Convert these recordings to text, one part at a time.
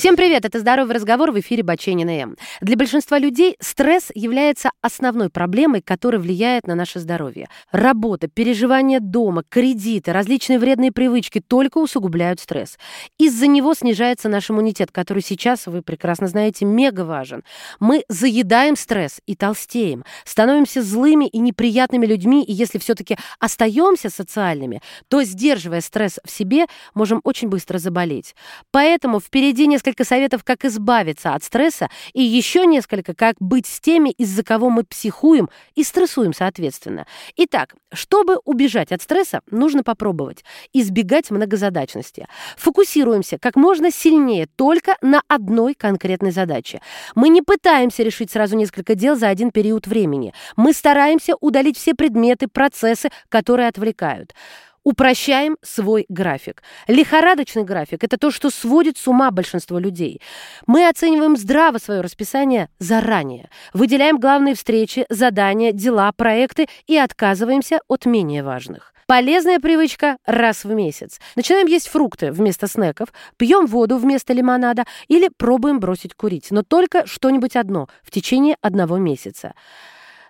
Всем привет! Это «Здоровый разговор» в эфире Баченина М. Для большинства людей стресс является основной проблемой, которая влияет на наше здоровье. Работа, переживания дома, кредиты, различные вредные привычки только усугубляют стресс. Из-за него снижается наш иммунитет, который сейчас, вы прекрасно знаете, мега важен. Мы заедаем стресс и толстеем, становимся злыми и неприятными людьми, и если все-таки остаемся социальными, то, сдерживая стресс в себе, можем очень быстро заболеть. Поэтому впереди несколько несколько советов, как избавиться от стресса, и еще несколько, как быть с теми, из-за кого мы психуем и стрессуем соответственно. Итак, чтобы убежать от стресса, нужно попробовать избегать многозадачности. Фокусируемся как можно сильнее только на одной конкретной задаче. Мы не пытаемся решить сразу несколько дел за один период времени. Мы стараемся удалить все предметы, процессы, которые отвлекают. Упрощаем свой график. Лихорадочный график – это то, что сводит с ума большинство людей. Мы оцениваем здраво свое расписание заранее. Выделяем главные встречи, задания, дела, проекты и отказываемся от менее важных. Полезная привычка раз в месяц. Начинаем есть фрукты вместо снеков, пьем воду вместо лимонада или пробуем бросить курить. Но только что-нибудь одно в течение одного месяца.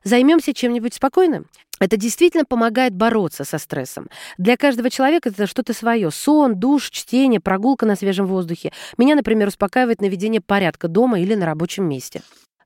Займемся чем-нибудь спокойным? Это действительно помогает бороться со стрессом. Для каждого человека это что-то свое. Сон, душ, чтение, прогулка на свежем воздухе. Меня, например, успокаивает наведение порядка дома или на рабочем месте.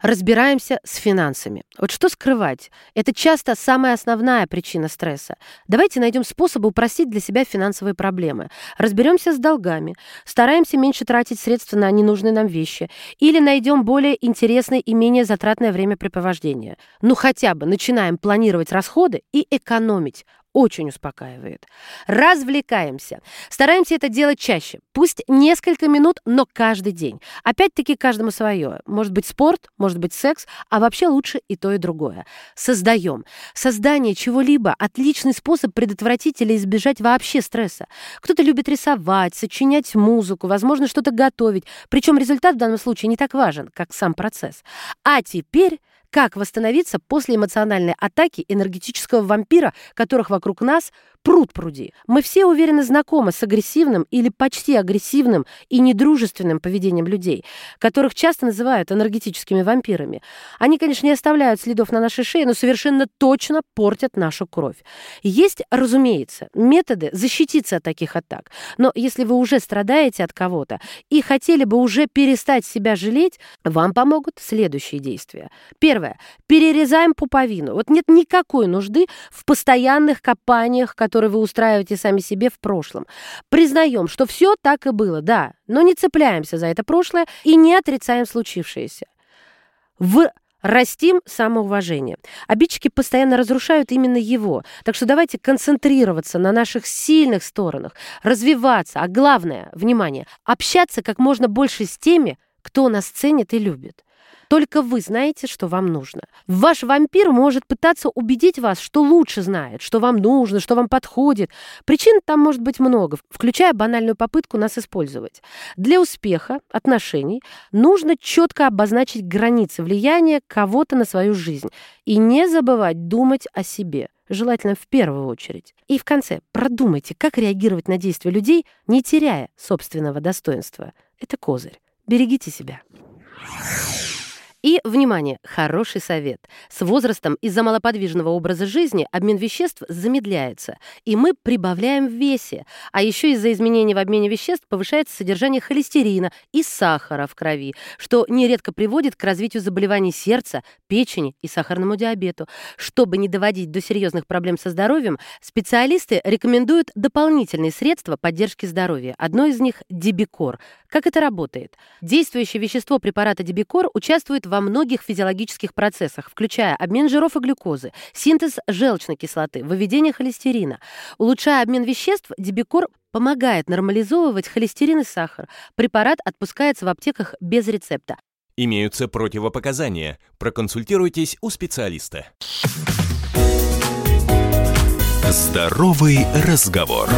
Разбираемся с финансами. Вот что скрывать? Это часто самая основная причина стресса. Давайте найдем способы упростить для себя финансовые проблемы. Разберемся с долгами, стараемся меньше тратить средства на ненужные нам вещи или найдем более интересное и менее затратное времяпрепровождение. Ну хотя бы начинаем планировать расходы и экономить очень успокаивает. Развлекаемся. Стараемся это делать чаще. Пусть несколько минут, но каждый день. Опять-таки каждому свое. Может быть спорт, может быть секс, а вообще лучше и то, и другое. Создаем. Создание чего-либо – отличный способ предотвратить или избежать вообще стресса. Кто-то любит рисовать, сочинять музыку, возможно, что-то готовить. Причем результат в данном случае не так важен, как сам процесс. А теперь как восстановиться после эмоциональной атаки энергетического вампира, которых вокруг нас пруд пруди? Мы все уверенно знакомы с агрессивным или почти агрессивным и недружественным поведением людей, которых часто называют энергетическими вампирами. Они, конечно, не оставляют следов на нашей шее, но совершенно точно портят нашу кровь. Есть, разумеется, методы защититься от таких атак. Но если вы уже страдаете от кого-то и хотели бы уже перестать себя жалеть, вам помогут следующие действия. Первое Первое. Перерезаем пуповину. Вот нет никакой нужды в постоянных копаниях, которые вы устраиваете сами себе в прошлом. Признаем, что все так и было, да, но не цепляемся за это прошлое и не отрицаем случившееся. В Растим самоуважение. Обидчики постоянно разрушают именно его. Так что давайте концентрироваться на наших сильных сторонах, развиваться, а главное, внимание, общаться как можно больше с теми, кто нас ценит и любит. Только вы знаете, что вам нужно. Ваш вампир может пытаться убедить вас, что лучше знает, что вам нужно, что вам подходит. Причин там может быть много, включая банальную попытку нас использовать. Для успеха отношений нужно четко обозначить границы влияния кого-то на свою жизнь и не забывать думать о себе желательно в первую очередь. И в конце продумайте, как реагировать на действия людей, не теряя собственного достоинства. Это козырь. Берегите себя. И, внимание, хороший совет. С возрастом из-за малоподвижного образа жизни обмен веществ замедляется, и мы прибавляем в весе. А еще из-за изменений в обмене веществ повышается содержание холестерина и сахара в крови, что нередко приводит к развитию заболеваний сердца, печени и сахарному диабету. Чтобы не доводить до серьезных проблем со здоровьем, специалисты рекомендуют дополнительные средства поддержки здоровья. Одно из них – Дебикор. Как это работает? Действующее вещество препарата Дебикор участвует во многих физиологических процессах, включая обмен жиров и глюкозы, синтез желчной кислоты, выведение холестерина. Улучшая обмен веществ, Дебикор помогает нормализовывать холестерин и сахар. Препарат отпускается в аптеках без рецепта. Имеются противопоказания. Проконсультируйтесь у специалиста. Здоровый разговор.